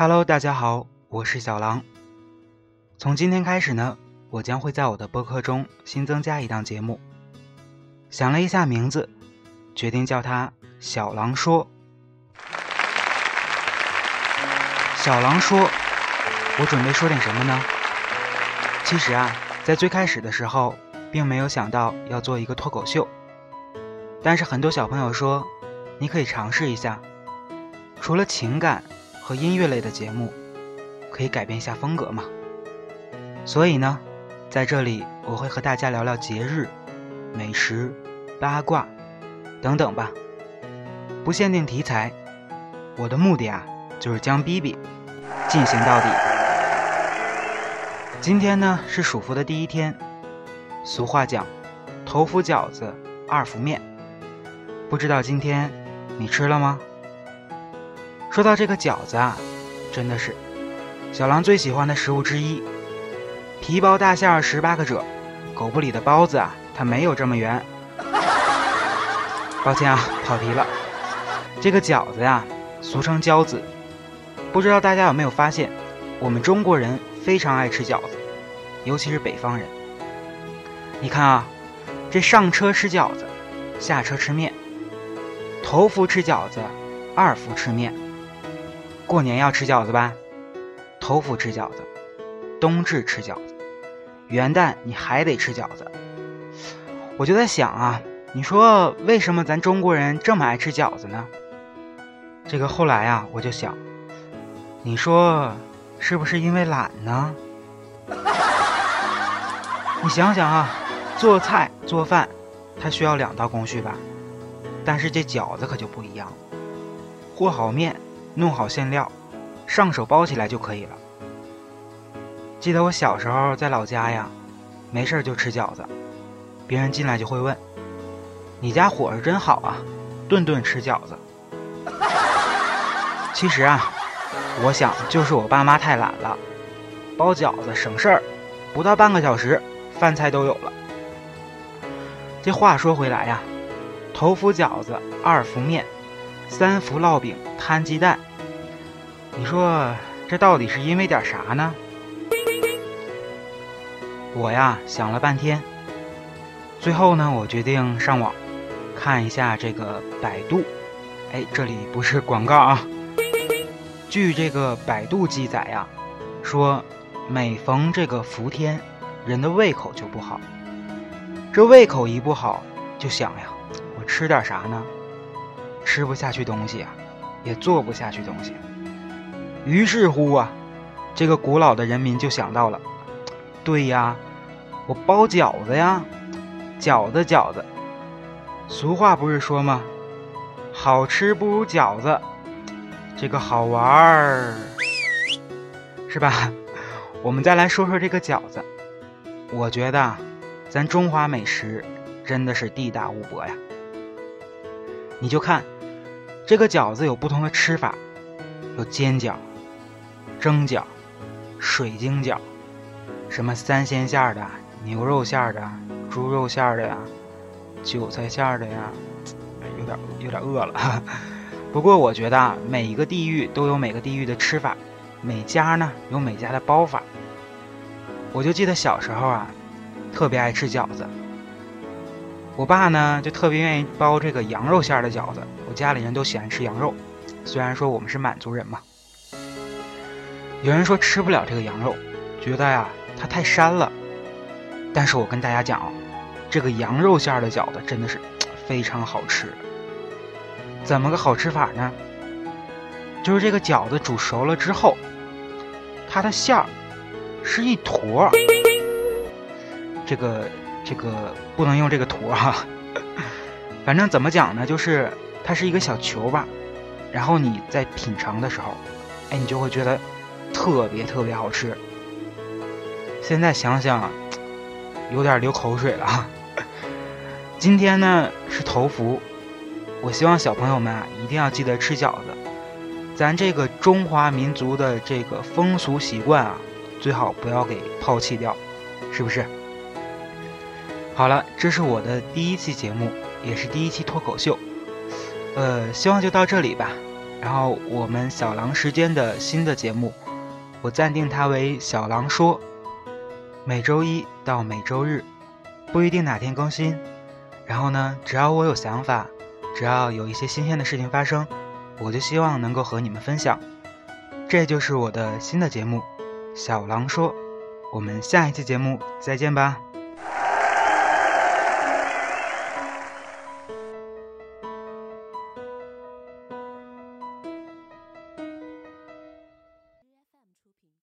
Hello，大家好，我是小狼。从今天开始呢，我将会在我的播客中新增加一档节目。想了一下名字，决定叫它“小狼说”。小狼说：“我准备说点什么呢？”其实啊，在最开始的时候，并没有想到要做一个脱口秀。但是很多小朋友说，你可以尝试一下，除了情感。和音乐类的节目，可以改变一下风格嘛？所以呢，在这里我会和大家聊聊节日、美食、八卦等等吧，不限定题材。我的目的啊，就是将逼逼进行到底。今天呢是暑伏的第一天，俗话讲，头伏饺子，二伏面。不知道今天你吃了吗？说到这个饺子啊，真的是小狼最喜欢的食物之一。皮包大馅儿十八个褶，狗不理的包子啊，它没有这么圆。抱歉啊，跑题了。这个饺子呀，俗称饺子，不知道大家有没有发现，我们中国人非常爱吃饺子，尤其是北方人。你看啊，这上车吃饺子，下车吃面，头伏吃饺子，二伏吃面。过年要吃饺子吧，头伏吃饺子，冬至吃饺子，元旦你还得吃饺子。我就在想啊，你说为什么咱中国人这么爱吃饺子呢？这个后来啊，我就想，你说是不是因为懒呢？你想想啊，做菜做饭，它需要两道工序吧，但是这饺子可就不一样，和好面。弄好馅料，上手包起来就可以了。记得我小时候在老家呀，没事就吃饺子，别人进来就会问：“你家伙食真好啊，顿顿吃饺子。” 其实啊，我想就是我爸妈太懒了，包饺子省事儿，不到半个小时，饭菜都有了。这话说回来呀，头伏饺子，二伏面，三伏烙饼，摊鸡蛋。你说这到底是因为点啥呢？我呀想了半天，最后呢，我决定上网看一下这个百度。哎，这里不是广告啊。据这个百度记载呀，说每逢这个伏天，人的胃口就不好。这胃口一不好，就想呀，我吃点啥呢？吃不下去东西啊，也做不下去东西。于是乎啊，这个古老的人民就想到了，对呀，我包饺子呀，饺子饺子。俗话不是说吗？好吃不如饺子，这个好玩儿，是吧？我们再来说说这个饺子，我觉得咱中华美食真的是地大物博呀。你就看这个饺子有不同的吃法，有煎饺。蒸饺、水晶饺，什么三鲜馅的、牛肉馅的、猪肉馅的呀、韭菜馅的呀，有点有点饿了。不过我觉得啊，每一个地域都有每个地域的吃法，每家呢有每家的包法。我就记得小时候啊，特别爱吃饺子。我爸呢就特别愿意包这个羊肉馅的饺子，我家里人都喜欢吃羊肉，虽然说我们是满族人嘛。有人说吃不了这个羊肉，觉得呀它太膻了。但是我跟大家讲哦，这个羊肉馅的饺子真的是非常好吃。怎么个好吃法呢？就是这个饺子煮熟了之后，它的馅儿是一坨。这个这个不能用这个坨哈，反正怎么讲呢？就是它是一个小球吧。然后你在品尝的时候，哎，你就会觉得。特别特别好吃，现在想想，有点流口水了。今天呢是头伏，我希望小朋友们啊一定要记得吃饺子。咱这个中华民族的这个风俗习惯啊，最好不要给抛弃掉，是不是？好了，这是我的第一期节目，也是第一期脱口秀。呃，希望就到这里吧。然后我们小狼时间的新的节目，我暂定它为小狼说，每周一到每周日，不一定哪天更新。然后呢，只要我有想法，只要有一些新鲜的事情发生，我就希望能够和你们分享。这就是我的新的节目，小狼说。我们下一期节目再见吧。